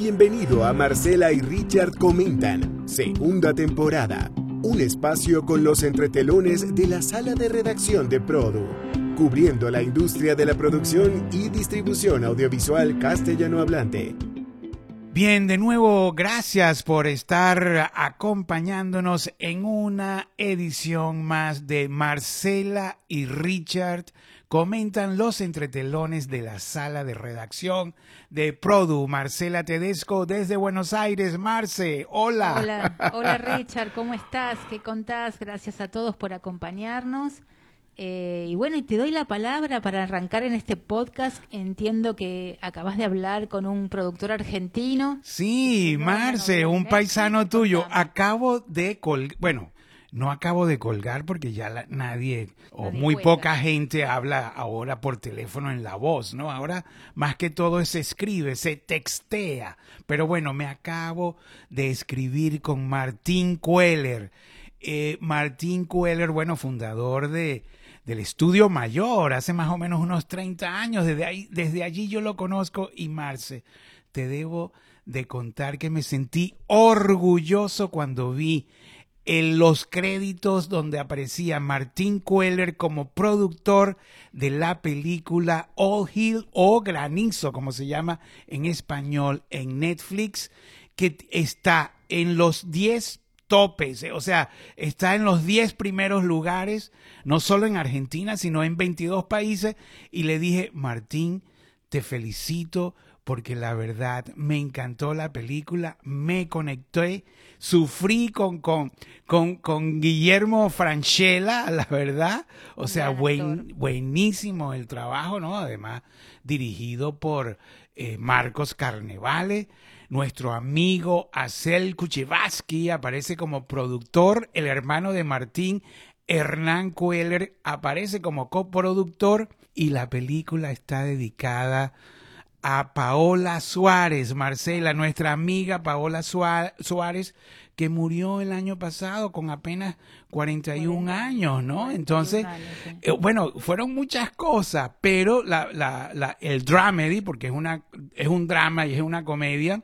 Bienvenido a Marcela y Richard Comentan, segunda temporada. Un espacio con los entretelones de la sala de redacción de Produ, cubriendo la industria de la producción y distribución audiovisual castellano hablante. Bien, de nuevo, gracias por estar acompañándonos en una edición más de Marcela y Richard comentan los entretelones de la sala de redacción de Produ. Marcela Tedesco desde Buenos Aires. Marce, hola. Hola, hola Richard, ¿cómo estás? ¿Qué contás? Gracias a todos por acompañarnos. Eh, y bueno, y te doy la palabra para arrancar en este podcast. Entiendo que acabas de hablar con un productor argentino. Sí, Marce, un paisano tuyo. Acabo de colgar, bueno, no acabo de colgar porque ya nadie o muy poca gente habla ahora por teléfono en la voz, ¿no? Ahora más que todo se escribe, se textea. Pero bueno, me acabo de escribir con Martín Cueller. Eh, Martín Cueller, bueno, fundador de, del Estudio Mayor, hace más o menos unos 30 años. Desde, ahí, desde allí yo lo conozco y Marce, te debo de contar que me sentí orgulloso cuando vi en los créditos donde aparecía Martín Queller como productor de la película All Hill o Granizo, como se llama en español en Netflix, que está en los 10 topes, o sea, está en los 10 primeros lugares, no solo en Argentina, sino en 22 países, y le dije, Martín, te felicito porque la verdad me encantó la película, me conecté, sufrí con, con, con, con Guillermo Franchella, la verdad, o sea, buen, buenísimo el trabajo, ¿no? Además, dirigido por eh, Marcos Carnevale, nuestro amigo Acel Kuchevaski aparece como productor, el hermano de Martín, Hernán Cueller, aparece como coproductor y la película está dedicada a Paola Suárez, Marcela, nuestra amiga Paola Suárez, que murió el año pasado con apenas 41 años, ¿no? Entonces, eh, bueno, fueron muchas cosas, pero la, la, la, el dramedy, porque es, una, es un drama y es una comedia,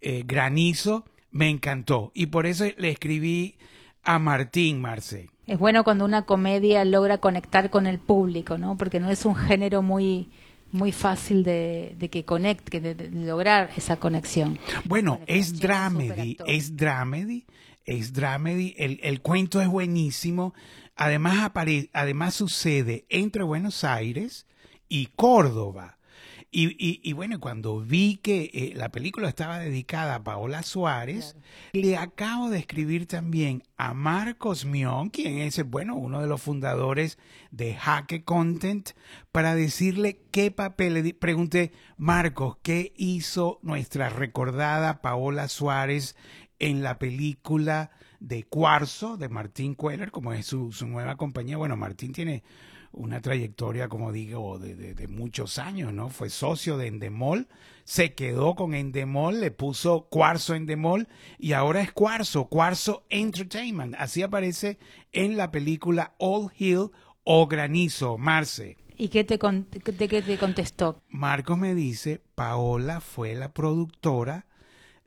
eh, Granizo, me encantó. Y por eso le escribí a Martín Marce. Es bueno cuando una comedia logra conectar con el público, ¿no? Porque no es un género muy muy fácil de, que conecte, de, lograr esa conexión. Bueno, es dramedy, es dramedy, es dramedy, el, el cuento es buenísimo, además, además sucede entre Buenos Aires y Córdoba. Y, y, bueno, cuando vi que eh, la película estaba dedicada a Paola Suárez, le acabo de escribir también a Marcos Mion, quien es, bueno, uno de los fundadores de Hack Content, para decirle qué papel. Le pregunté, Marcos, ¿qué hizo nuestra recordada Paola Suárez en la película de Cuarzo de Martín Queller, como es su, su nueva compañía? Bueno, Martín tiene una trayectoria, como digo, de, de, muchos años, ¿no? Fue socio de Endemol, se quedó con Endemol, le puso Cuarzo Endemol y ahora es Cuarzo, Cuarzo Entertainment. Así aparece en la película All Hill o Granizo, Marce. ¿Y qué te, de qué te contestó? Marcos me dice, Paola fue la productora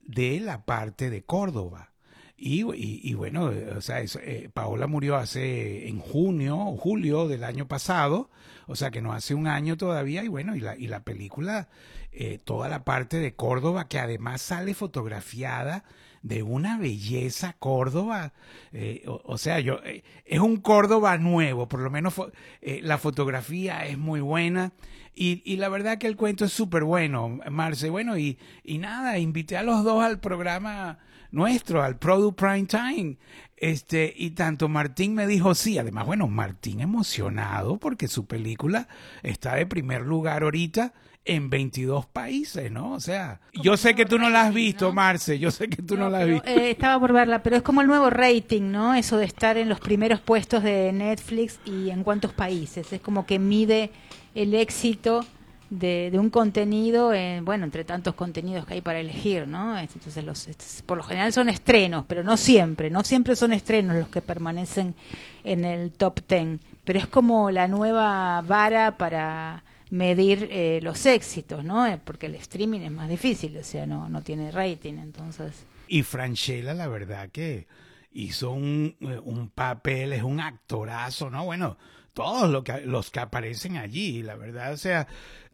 de la parte de Córdoba. Y, y, bueno, o sea, eh, Paola murió hace en junio o julio del año pasado, o sea que no hace un año todavía, y bueno, y la, y la película, eh, toda la parte de Córdoba, que además sale fotografiada de una belleza Córdoba, eh, o, sea, yo es un Córdoba nuevo, por lo menos la fotografía es muy buena y, y la verdad que el cuento es súper bueno, Marce, bueno, y, y nada, invité a los dos al programa nuestro, al Product Prime Time. Este, y tanto Martín me dijo sí, además, bueno, Martín emocionado porque su película está de primer lugar ahorita en 22 países, ¿no? O sea, yo sé que tú no la has visto, Marce, yo sé que tú no, la has visto. Eh, estaba por verla, pero es como el nuevo rating, ¿no? Eso de estar en los primeros puestos de Netflix y en cuántos países. Es como que mide el éxito de, un contenido, bueno, entre tantos contenidos que hay para elegir, ¿no? Entonces, los, por lo general son estrenos, pero no siempre, no siempre son estrenos los que permanecen en el top ten, pero es como la nueva vara para medir eh, los éxitos, ¿no? Eh, porque el streaming es más difícil, o sea, no, no tiene rating, entonces. Y Franchella, la verdad que hizo un, eh, un papel, es un actorazo, ¿no? Bueno, todos los que, los que aparecen allí, la verdad, o sea,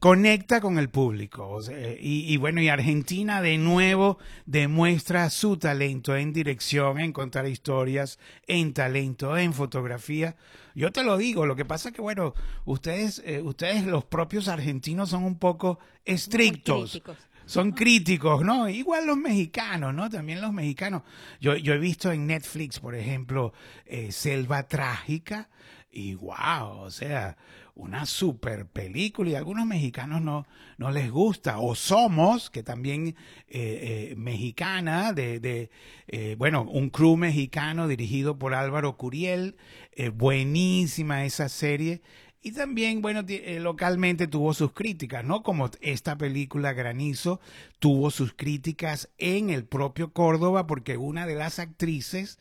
conecta con el público. y, bueno, y Argentina de nuevo demuestra su talento en dirección, en contar historias, en talento, en fotografía. Yo te lo digo, lo que pasa es que, bueno, ustedes, eh, ustedes los propios argentinos son un poco estrictos son críticos, ¿no? Igual los mexicanos, ¿no? También los mexicanos. Yo, yo he visto en Netflix, por ejemplo, eh, Selva Trágica, y wow, o sea, una super película y a algunos mexicanos no, no les gusta. O Somos, que también eh, eh, mexicana, de, de bueno, un crew mexicano dirigido por Álvaro Curiel, buenísima esa serie. Y también, bueno, eh, localmente tuvo sus críticas, ¿no? Como esta película Granizo tuvo sus críticas en el propio Córdoba porque una de las actrices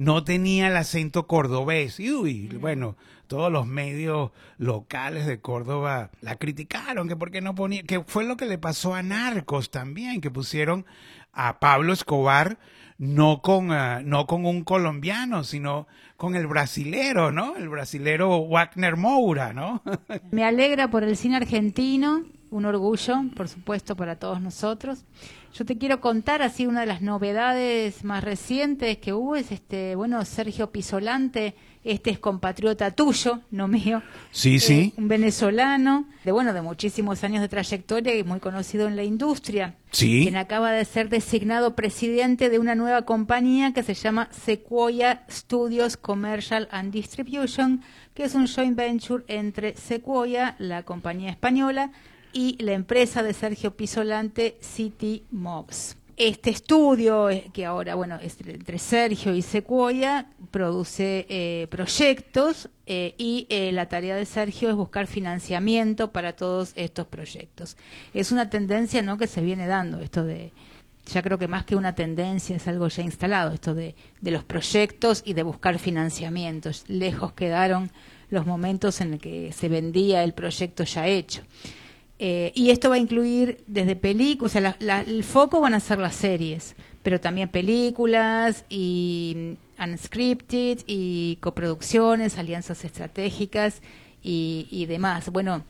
no tenía el acento cordobés. Y uy, bueno, todos los medios locales de Córdoba la criticaron, que porque no ponía, que fue lo que le pasó a Narcos también, que pusieron a Pablo Escobar no con, ah, no con un colombiano, sino con el brasilero, ¿no? El brasilero Wagner Moura, ¿no? Me alegra por el cine argentino, un orgullo, por supuesto, para todos nosotros. Yo te quiero contar así una de las novedades más recientes que hubo es este, bueno, Sergio Pisolante, este es compatriota tuyo, no mío. Sí, eh, sí. Un venezolano, de bueno, de muchísimos años de trayectoria y muy conocido en la industria. Sí. Quien acaba de ser designado presidente de una nueva compañía que se llama Sequoia Studios Commercial and Distribution, que es un joint venture entre Sequoia, la compañía española, y la empresa de Sergio Pisolante, City Mobs. Este estudio, eh, que ahora, bueno, entre Sergio y Sequoia, produce eh, proyectos eh, y la tarea de Sergio es buscar financiamiento para todos estos proyectos. Es una tendencia ¿no? que se viene dando, esto de, ya creo que más que una tendencia es algo ya instalado, esto de, de los proyectos y de buscar financiamientos. Lejos quedaron los momentos en los que se vendía el proyecto ya hecho. Eh, y esto va a incluir desde películas, o sea, el foco van a ser las series, pero también películas y mm, unscripted y coproducciones, alianzas estratégicas y, y demás. Bueno,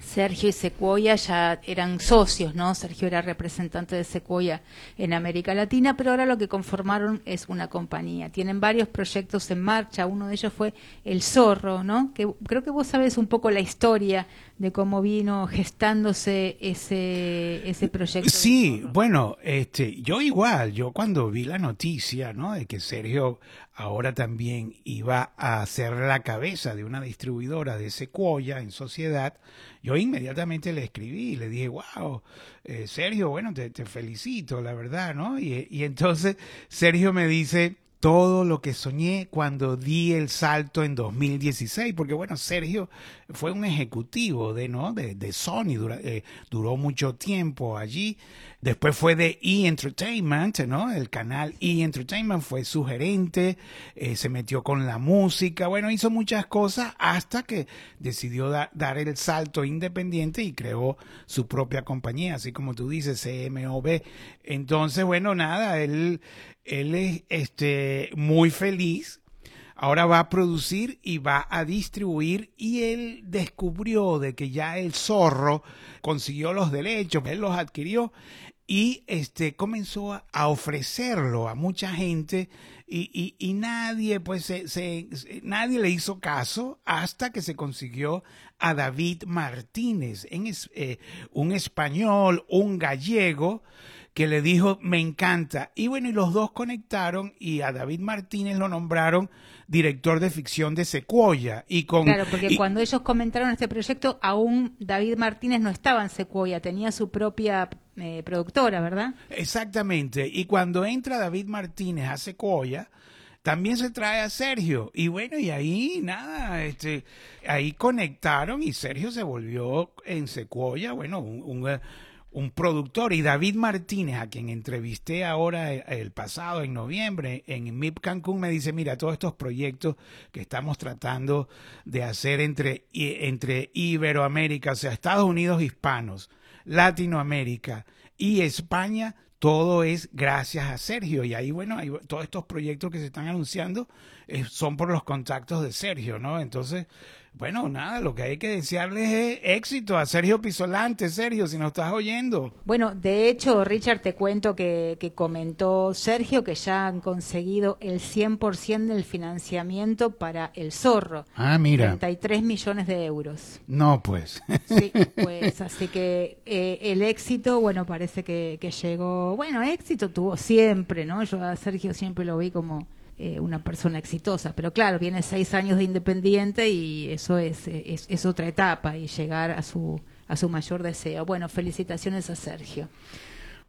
Sergio y Sequoia ya eran socios, ¿no? Sergio era representante de Sequoia en América Latina, pero ahora lo que conformaron es una compañía. Tienen varios proyectos en marcha, uno de ellos fue El Zorro, ¿no? Que creo que vos sabes un poco la historia de cómo vino gestándose ese, ese proyecto. Sí, bueno, este, yo igual, yo cuando vi la noticia, ¿no? De que Sergio ahora también iba a ser la cabeza de una distribuidora de Sequoia en sociedad, yo inmediatamente le escribí y le dije, wow, eh, Sergio, bueno, te, te, felicito, la verdad, ¿no? Y, y entonces Sergio me dice, todo lo que soñé cuando di el salto en 2016, porque bueno, Sergio fue un ejecutivo de, ¿no? de, de Sony, eh, duró mucho tiempo allí, después fue de E Entertainment, ¿no? el canal E Entertainment fue su gerente, eh, se metió con la música, bueno, hizo muchas cosas hasta que decidió dar el salto independiente y creó su propia compañía, así como tú dices, CMOB. Entonces, bueno, nada, él él es este, muy feliz. Ahora va a producir y va a distribuir y él descubrió de que ya el zorro consiguió los derechos, él los adquirió y este comenzó a ofrecerlo a mucha gente y, y, nadie pues se, nadie le hizo caso hasta que se consiguió a David Martínez en eh, un español un gallego que le dijo, me encanta. Y bueno, y los dos conectaron y a David Martínez lo nombraron director de ficción de Sequoia. Y con, claro, porque cuando ellos comentaron este proyecto, aún David Martínez no estaba en Sequoia, tenía su propia eh, productora, ¿verdad? Exactamente. Y cuando entra David Martínez a Sequoia, también se trae a Sergio. Y bueno, y ahí nada, este, ahí conectaron y Sergio se volvió en Sequoia, bueno, un un productor y David Martínez, a quien entrevisté ahora eh, el, pasado en noviembre en MIP Cancún, me dice, mira, todos estos proyectos que estamos tratando de hacer entre, entre Iberoamérica, o sea, Estados Unidos hispanos, Latinoamérica y España, todo es gracias a Sergio. Y ahí, bueno, todos estos proyectos que se están anunciando eh, son por los contactos de Sergio, ¿no? Entonces, bueno, nada, lo que hay que desearles es éxito a Sergio Pisolante. Sergio, si nos estás oyendo. Bueno, de hecho, Richard, te cuento que, que comentó Sergio que ya han conseguido el 100% del financiamiento para El Zorro. Ah, mira. 33 millones de euros. No, pues. Sí, pues así que eh, el éxito, bueno, parece que, que llegó, bueno, éxito tuvo siempre, ¿no? Yo a Sergio siempre lo vi como eh, una persona exitosa. Pero claro, viene seis años de independiente y eso es, es, es, otra etapa y llegar a su, a su mayor deseo. Bueno, felicitaciones a Sergio.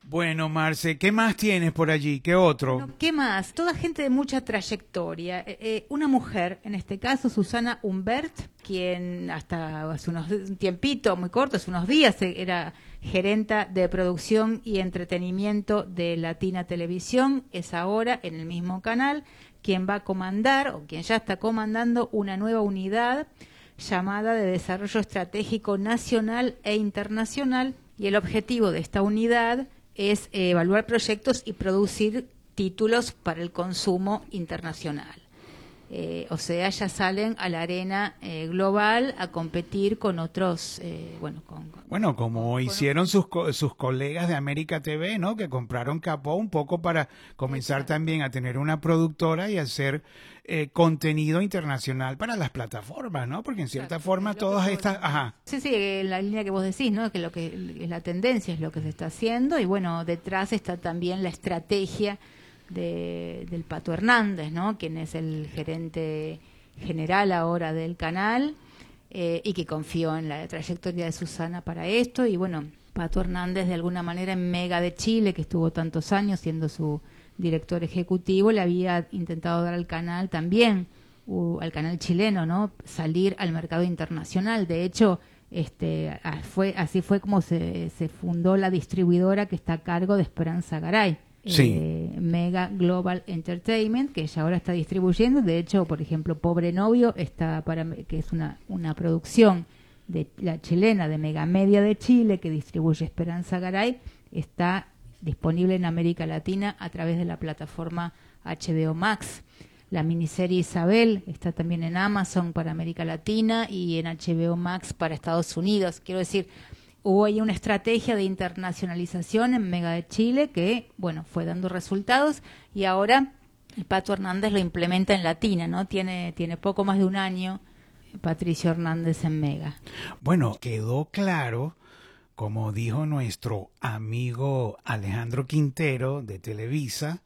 Bueno, Marce, ¿qué más tienes por allí? ¿Qué otro? ¿Qué más? Toda gente de mucha trayectoria. Eh, eh, una mujer, en este caso Susana Humbert, quien hasta hace unos, un tiempito muy corto, hace unos días, era gerenta de producción y entretenimiento de Latina Televisión, es ahora en el mismo canal quien va a comandar o quien ya está comandando una nueva unidad llamada de Desarrollo Estratégico Nacional e Internacional y el objetivo de esta unidad es evaluar proyectos y producir títulos para el consumo internacional. Eh, o sea, ya salen a la arena eh, global a competir con otros, eh, bueno, con, bueno, como hicieron sus, sus colegas de América TV, ¿no? Que compraron Capó un poco para comenzar también a tener una productora y hacer contenido internacional para las plataformas, ¿no? Porque en cierta forma todas estas, ajá. Sí, sí, la línea que vos decís, ¿no? Que lo que es la tendencia es lo que se está haciendo y bueno, detrás está también la estrategia de, del Pato Hernández, ¿no? quien es el gerente general ahora del canal eh, y que confió en la trayectoria de Susana para esto. Y bueno, Pato Hernández de alguna manera en Mega de Chile, que estuvo tantos años siendo su director ejecutivo, le había intentado dar al canal también, al canal chileno, ¿no? salir al mercado internacional. De hecho, este, fue, así fue como se, se fundó la distribuidora que está a cargo de Esperanza Garay eh, Mega Global Entertainment, que ya ahora está distribuyendo. De hecho, por ejemplo, Pobre Novio, está para, que es una, una producción de la chilena de Mega Media de Chile, que distribuye Esperanza Garay, está disponible en América Latina a través de la plataforma HBO Max. La miniserie Isabel está también en Amazon para América Latina y en HBO Max para Estados Unidos. Quiero decir, hubo ahí una estrategia de internacionalización en Mega de Chile que, bueno, fue dando resultados y ahora el Pato Hernández lo implementa en Latina, ¿no? Tiene, tiene poco más de un año Patricio Hernández en Mega. Bueno, quedó claro, como dijo nuestro amigo Alejandro Quintero de Televisa,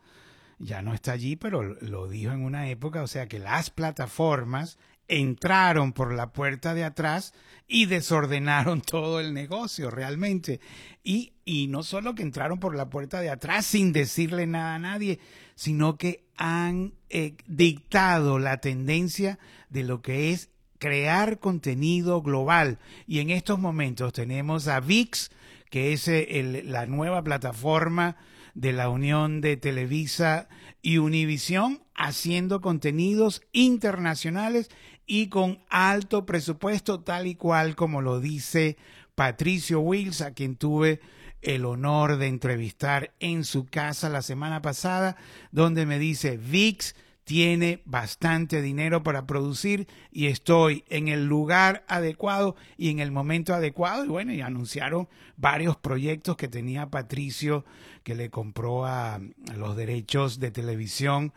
ya no está allí, pero lo dijo en una época, o sea que las plataformas entraron por la puerta de atrás y desordenaron todo el negocio realmente. Y, y no solo que entraron por la puerta de atrás sin decirle nada a nadie, sino que han eh, dictado la tendencia de lo que es crear contenido global. Y en estos momentos tenemos a VIX, que es eh, la nueva plataforma de la unión de Televisa y Univisión, haciendo contenidos internacionales y con alto presupuesto, tal y cual como lo dice Patricio Wills, a quien tuve el honor de entrevistar en su casa la semana pasada, donde me dice, VIX tiene bastante dinero para producir y estoy en el lugar adecuado y en el momento adecuado. Y bueno, y anunciaron varios proyectos que tenía Patricio, que le compró a, los derechos de televisión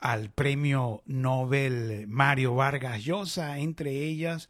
al premio Nobel Mario Vargas Llosa, entre ellas,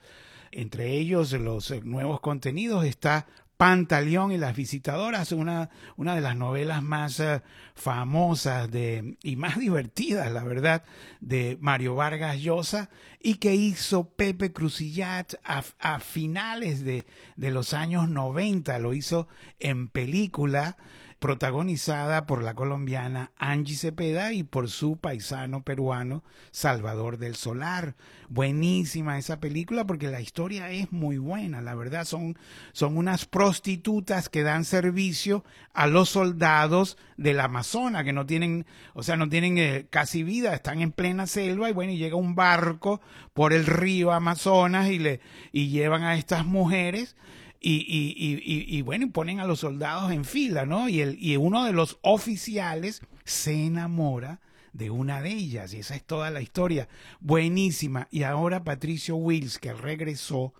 entre ellos los nuevos contenidos está Pantaleón y las visitadoras, una, una de las novelas más eh, famosas de, y más divertidas, la verdad, de Mario Vargas Llosa, y que hizo Pepe Crucillat a, finales de, de, los años 90, lo hizo en película, protagonizada por la colombiana Angie Cepeda y por su paisano peruano Salvador del Solar. Buenísima esa película porque la historia es muy buena, la verdad son, son unas prostitutas que dan servicio a los soldados del Amazonas que no tienen, o sea, no tienen eh, casi vida, están en plena selva y bueno, y llega un barco por el río Amazonas y le y llevan a estas mujeres y, y, y, y, bueno, ponen a los soldados en fila, ¿no? Y, el, y uno de los oficiales se enamora de una de ellas, y esa es toda la historia. Buenísima. Y ahora Patricio Wills, que regresó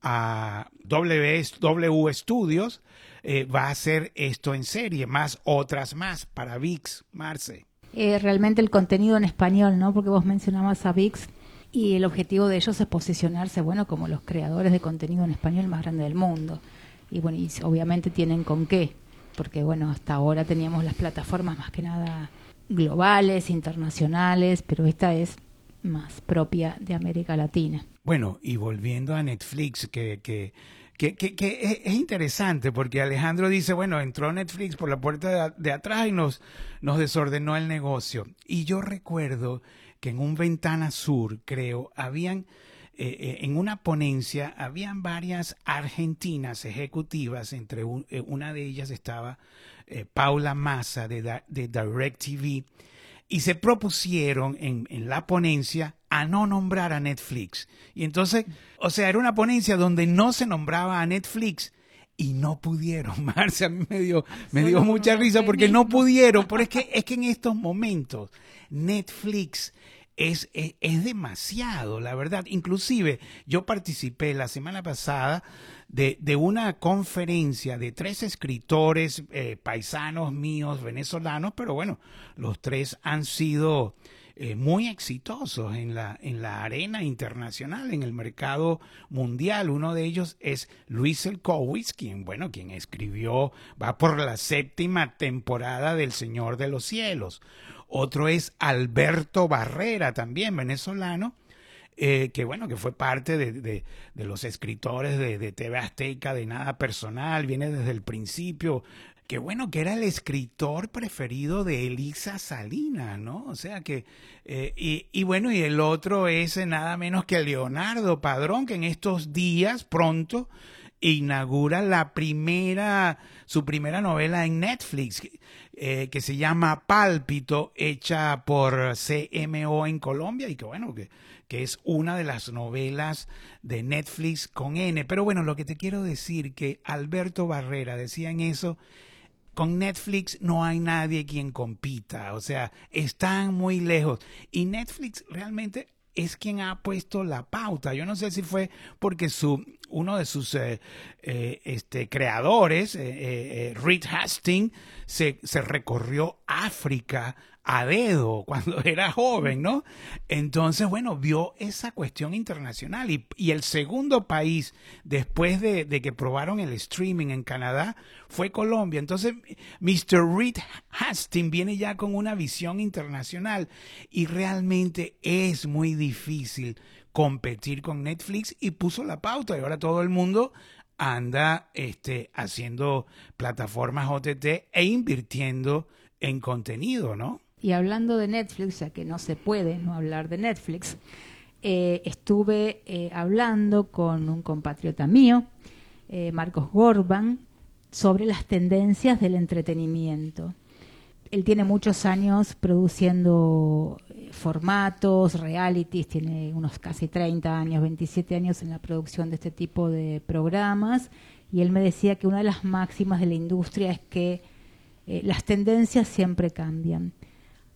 a W, w Studios, eh, va a hacer esto en serie, más otras más para VIX, Marce. Eh, realmente el contenido en español, ¿no? Porque vos mencionabas a VIX y el objetivo de ellos es posicionarse, bueno, como los creadores de contenido en español más grande del mundo. Y bueno, y obviamente tienen con qué, porque bueno, hasta ahora teníamos las plataformas más que nada globales, internacionales, pero esta es más propia de América Latina. Bueno, y volviendo a Netflix, que, que, que, que, es, interesante, porque Alejandro dice, bueno, entró Netflix por la puerta de, de atrás y nos, nos desordenó el negocio. Y yo recuerdo que en un ventana sur, creo, habían, eh, eh, en una ponencia, habían varias argentinas ejecutivas, entre eh, una de ellas estaba Paula Massa de, de DirecTV, y se propusieron en, en, la ponencia a no nombrar a Netflix. Y entonces, o sea, era una ponencia donde no se nombraba a Netflix y no pudieron, Marcia, a mí me dio, me dio mucha risa porque no pudieron, pero es que, es que en estos momentos Netflix es, es, demasiado, la verdad. Inclusive yo participé la semana pasada de, de una conferencia de tres escritores eh, paisanos míos, venezolanos, pero bueno, los tres han sido eh, muy exitosos en la, en la arena internacional, en el mercado mundial. Uno de ellos es Luis Elkowitz, quien, bueno, quien escribió, va por la séptima temporada del Señor de los Cielos. Otro es Alberto Barrera, también venezolano, eh, que bueno, que fue parte de, de, los escritores de, de, TV Azteca, de Nada Personal, viene desde el principio, que bueno, que era el escritor preferido de Elisa Salina, ¿no? O sea que, eh, y, y, bueno, y el otro es nada menos que Leonardo Padrón, que en estos días, pronto, inaugura la primera, su primera novela en Netflix, eh, que se llama Pálpito, hecha por CMO en Colombia y que bueno, que, que es una de las novelas de Netflix con N. Pero bueno, lo que te quiero decir que Alberto Barrera decía en eso, con Netflix no hay nadie quien compita, o sea, están muy lejos. Y Netflix realmente es quien ha puesto la pauta. Yo no sé si fue porque su uno de sus eh, eh, este, creadores, eh, Reed Hastings, se, se recorrió África a dedo cuando era joven, ¿no? Entonces, bueno, vio esa cuestión internacional y, y el segundo país después de, que probaron el streaming en Canadá fue Colombia. Entonces, Mr. Reed Hastings viene ya con una visión internacional y realmente es muy difícil competir con Netflix y puso la pauta y ahora todo el mundo anda este, haciendo plataformas OTT e invirtiendo en contenido, ¿no? Y hablando de Netflix, ya que no se puede no hablar de Netflix, eh, estuve eh, hablando con un compatriota mío, eh, Marcos Gorban, sobre las tendencias del entretenimiento. Él tiene muchos años produciendo formatos, realities, tiene unos casi 30 años, 27 años en la producción de este tipo de programas, y él me decía que una de las máximas de la industria es que las tendencias siempre cambian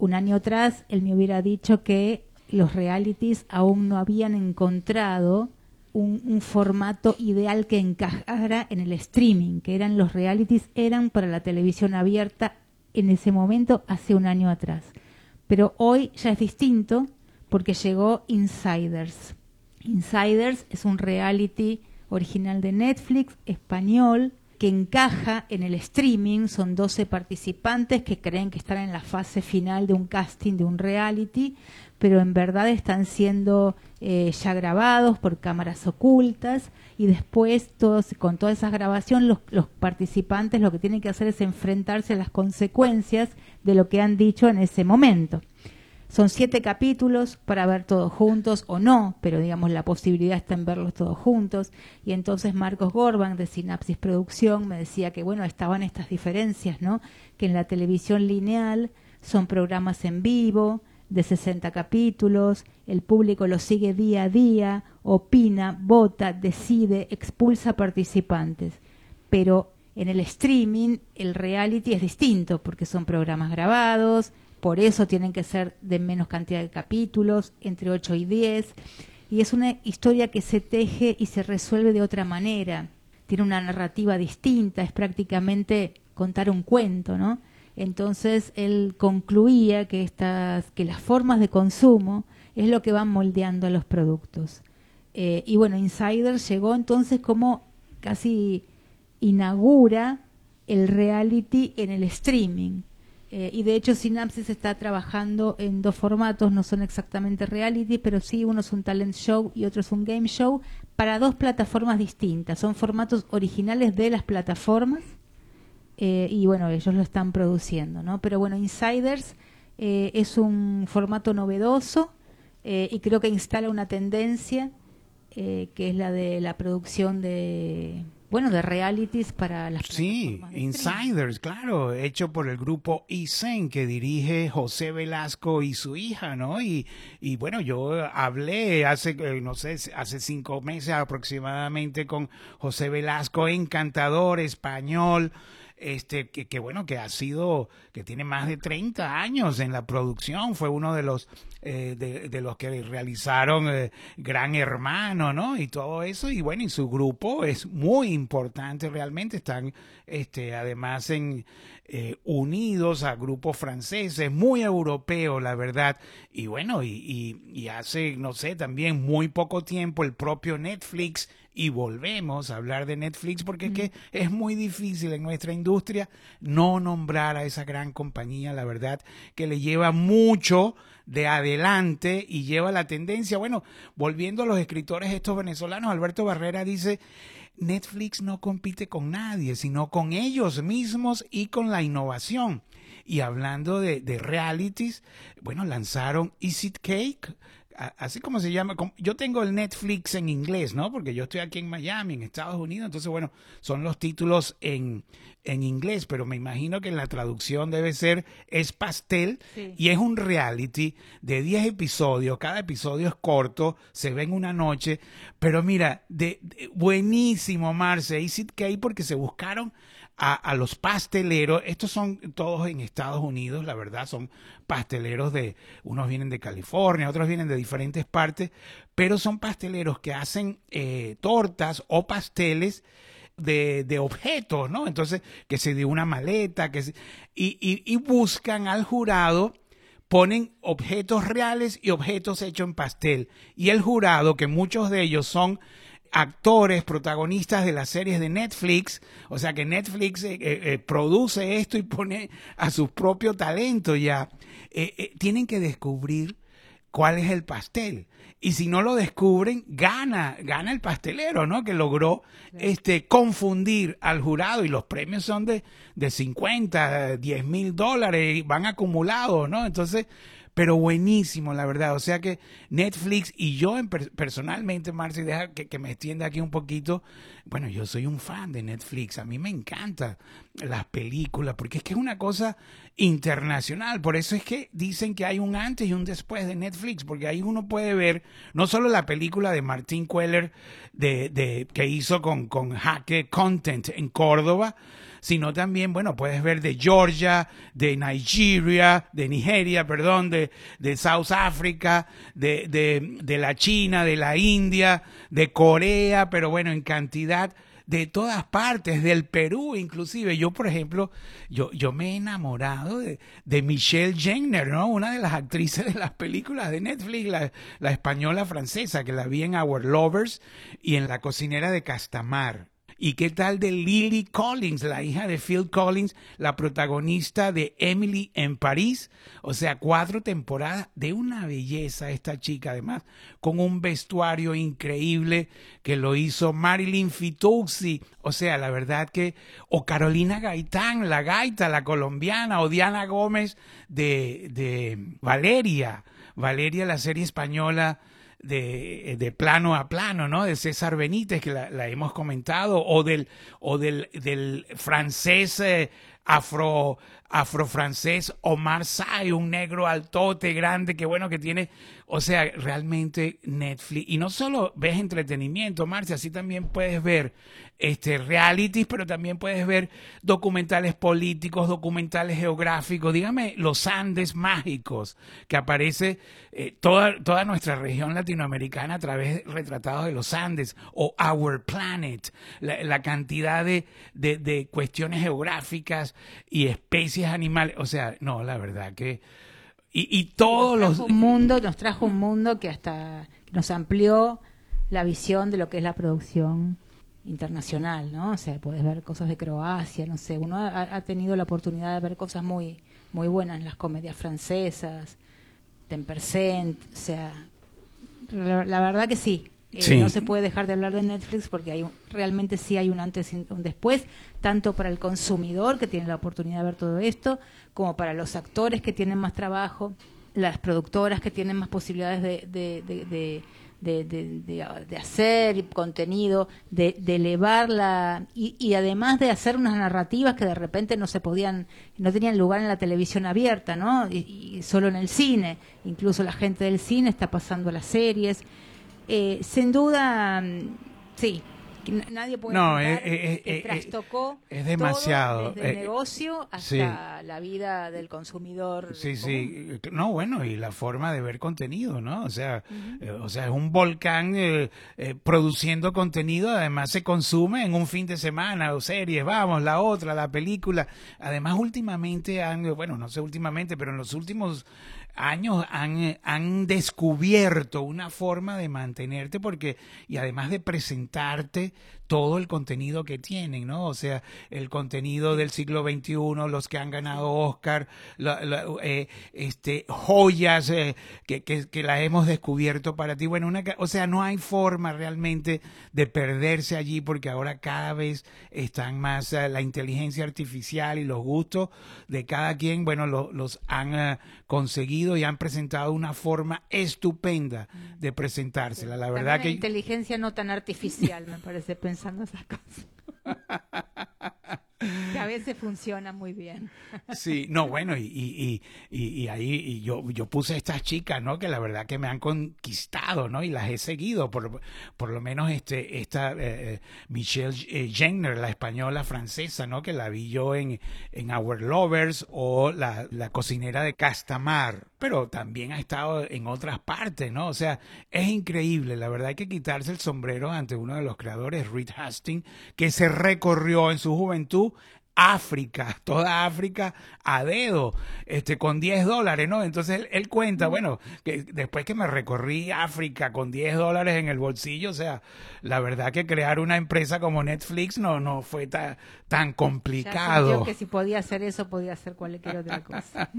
un año atrás él me hubiera dicho que los realities aún no habían encontrado un, formato ideal que encajara en el streaming, que eran los realities, eran para la televisión abierta en ese momento hace un año atrás. Pero hoy ya es distinto porque llegó Insiders. Insiders es un reality original de Netflix, español, que encaja en el streaming. Son 12 participantes que creen que están en la fase final de un casting, de un reality, pero en verdad están siendo eh, ya grabados por cámaras ocultas y después todos, con toda esa grabación los, los participantes lo que tienen que hacer es enfrentarse a las consecuencias de lo que han dicho en ese momento. Son siete capítulos para ver todos juntos o no, pero digamos la posibilidad está en verlos todos juntos. Y entonces Marcos Gorban de Sinapsis Producción me decía que bueno, estaban estas diferencias, ¿no? Que en la televisión lineal son programas en vivo de 60 capítulos, el público lo sigue día a día, opina, vota, decide, expulsa participantes. Pero en el streaming el reality es distinto porque son programas grabados, por eso tienen que ser de menos cantidad de capítulos, entre 8 y 10, y es una historia que se teje y se resuelve de otra manera. Tiene una narrativa distinta, es prácticamente contar un cuento, ¿no? Entonces él concluía que estas, que las formas de consumo es lo que van moldeando a los productos. Eh, y bueno, Insider llegó entonces como casi inaugura el reality en el streaming. Eh, y de hecho Synapsis está trabajando en dos formatos, no son exactamente reality, pero sí uno es un talent show y otro es un game show para dos plataformas distintas. Son formatos originales de las plataformas eh, y bueno, ellos lo están produciendo, ¿no? Pero bueno, Insiders eh, es un formato novedoso y creo que instala una tendencia que es la de la producción de bueno, de realities para las Sí, Insiders, claro, hecho por el grupo Isen que dirige José Velasco y su hija, ¿no? Y, y bueno, yo hablé hace, eh, no sé, hace cinco meses aproximadamente con José Velasco, encantador, español, este, que, bueno, que ha sido, que tiene más de 30 años en la producción, fue uno de los, eh, de, los que realizaron eh, Gran Hermano, ¿no? Y todo eso, y bueno, y su grupo es muy importante realmente, están, este, además en, eh, unidos a grupos franceses, muy europeos, la verdad, y bueno, y hace, no sé, también muy poco tiempo el propio Netflix y volvemos a hablar de Netflix porque es que es muy difícil en nuestra industria no nombrar a esa gran compañía, la verdad, que le lleva mucho de adelante y lleva la tendencia. Bueno, volviendo a los escritores estos venezolanos, Alberto Barrera dice, Netflix no compite con nadie, sino con ellos mismos y con la innovación. Y hablando de, de realities, bueno, lanzaron Is It Cake, así como se llama, yo tengo el Netflix en inglés, ¿no? Porque yo estoy aquí en Miami, en Estados Unidos, entonces bueno, son los títulos en, en inglés, pero me imagino que la traducción debe ser es pastel y es un reality de 10 episodios, cada episodio es corto, se ve en una noche, pero mira, de, buenísimo Marce, Easy K porque se buscaron a, los pasteleros. Estos son todos en Estados Unidos, la verdad, son pasteleros de, unos vienen de California, otros vienen de diferentes partes, pero son pasteleros que hacen eh, tortas o pasteles de, de, objetos, ¿no? Entonces, que se de una maleta, que y, y, y buscan al jurado ponen objetos reales y objetos hechos en pastel. Y el jurado, que muchos de ellos son actores, protagonistas de las series de Netflix, o sea que Netflix eh, eh, eh, produce esto y pone a su propio talento ya, tienen que descubrir cuál es el pastel. Y si no lo descubren, gana, gana el pastelero, ¿no? Que logró este, confundir al jurado y los premios son de, de 50, 10 mil dólares, van acumulados, ¿no? Entonces, pero buenísimo, la verdad. O sea que Netflix y yo en personalmente, Marci, deja que, que, me extienda aquí un poquito. Bueno, yo soy un fan de Netflix. A mí me encantan las películas porque es que es una cosa internacional. Por eso es que dicen que hay un antes y un después de Netflix, porque ahí uno puede ver no solo la película de Martín Queller de, de, que hizo con, con Content en Córdoba, sino también, bueno, puedes ver de Georgia, de Nigeria, de Nigeria, perdón, de, de South Africa, de, de, de la China, de la India, de Corea, pero bueno, en cantidad de todas partes, del Perú inclusive. Yo, por ejemplo, yo, yo me he enamorado de, de Michelle Jenner, ¿no? Una de las actrices de las películas de Netflix, la, la española francesa, que la vi en Our Lovers y en La cocinera de Castamar ¿Y qué tal de Lily Collins, la hija de Phil Collins, la protagonista de Emily en París? O sea, cuatro temporadas de una belleza esta chica, además, con un vestuario increíble que lo hizo Marilyn Fituzzi. O sea, la verdad que, o Carolina Gaitán, la gaita, la colombiana, o Diana Gómez de, de Valeria. Valeria, la serie española de, de, plano a plano, ¿no? De César Benítez, que la, hemos comentado, o del, o del, del francés eh, afro, afrofrancés Omar Say, un negro altote grande, que bueno, que tiene, o sea, realmente Netflix. Y no solo ves entretenimiento, Marcia, así también puedes ver este, realities, pero también puedes ver documentales políticos, documentales geográficos, dígame, los Andes mágicos, que aparece eh, toda, toda nuestra región latinoamericana a través de retratados de los Andes, o Our Planet, la, cantidad de, de cuestiones geográficas y especies animales, o sea, no, la verdad que... Y, y todos nos los... Un mundo, nos trajo un mundo que hasta nos amplió la visión de lo que es la producción internacional, ¿no? O sea, puedes ver cosas de Croacia, no sé, uno ha, tenido la oportunidad de ver cosas muy muy buenas en las comedias francesas, Tempercent, o sea, la, verdad que sí, eh, no se puede dejar de hablar de Netflix porque hay realmente sí hay un antes y un después, tanto para el consumidor que tiene la oportunidad de ver todo esto, como para los actores que tienen más trabajo, las productoras que tienen más posibilidades de de, de, de, hacer contenido, de, de elevarla y, y, además de hacer unas narrativas que de repente no se podían, no tenían lugar en la televisión abierta, ¿no? Y, solo en el cine. Incluso la gente del cine está pasando a las series. Eh, sin duda, mm, sí, nadie puede no, eh, eh, eh, trastocó es demasiado desde el negocio hasta la vida del consumidor sí sí no bueno y la forma de ver contenido no o sea o sea es un volcán produciendo contenido además se consume en un fin de semana o series vamos la otra la película. Además últimamente han bueno no sé últimamente pero en los últimos años han, han descubierto una forma de mantenerte porque y además de presentarte todo el contenido que tienen, ¿no? O sea, el contenido del siglo XXI, los que han ganado Oscar, eh, este, joyas eh, que, que, que las hemos descubierto para ti. Bueno, una, o sea, no hay forma realmente de perderse allí porque ahora cada vez están más eh, la inteligencia artificial y los gustos de cada quien, bueno, los han conseguido y han presentado una forma estupenda de presentársela. La verdad que... inteligencia no tan artificial, me parece pensar a veces funciona muy bien. Sí, no, bueno, y, y, y, y ahí yo, yo puse estas chicas, ¿no? Que la verdad que me han conquistado, ¿no? Y las he seguido, por, por lo menos este, esta eh, eh, Michelle eh, Jenner, la española francesa, ¿no? Que la vi yo en, en Our Lovers o la, la cocinera de Castamar, pero también ha estado en otras partes, ¿no? O sea, es increíble, la verdad hay que quitarse el sombrero ante uno de los creadores, Reed Hastings, que se recorrió en su juventud África, toda África a dedo, este, con 10 dólares, ¿no? Entonces él, cuenta, bueno, que después que me recorrí África con 10 dólares en el bolsillo, o sea, la verdad que crear una empresa como Netflix no, no fue tan complicado. Yo que si podía hacer eso, podía hacer cualquier otra cosa.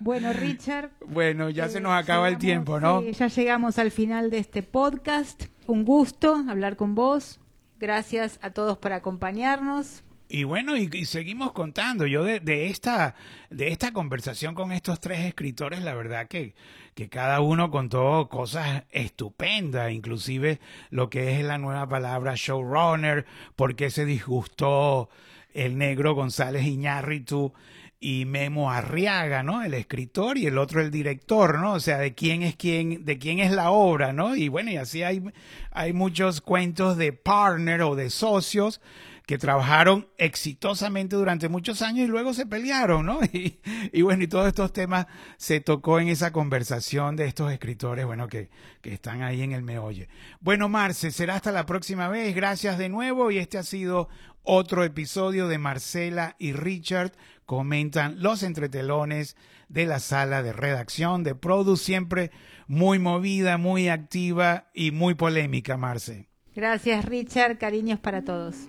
bueno, Richard. Bueno, ya se nos acaba el tiempo, ¿no? ya llegamos al final de este podcast. Un gusto hablar con vos. Gracias a todos por acompañarnos. Y bueno, y, seguimos contando. Yo de, de, esta, de esta conversación con estos tres escritores, la verdad que, que cada uno contó cosas estupendas, inclusive lo que es la nueva palabra showrunner, porque se disgustó el negro González Iñárritu y Memo Arriaga, ¿no? El escritor y el otro el director, ¿no? O sea, de quién es quién, de quién es la obra, ¿no? Y bueno, y así hay, hay muchos cuentos de partner o de socios que trabajaron exitosamente durante muchos años y luego se pelearon, ¿no? Y, bueno, y todos estos temas se tocó en esa conversación de estos escritores, bueno, que, que están ahí en el meolle. Bueno, Marce, será hasta la próxima vez. Gracias de nuevo y este ha sido otro episodio de Marcela y Richard comentan los entretelones de la sala de redacción de Produce, siempre muy movida, muy activa y muy polémica, Marce. Gracias, Richard. Cariños para todos.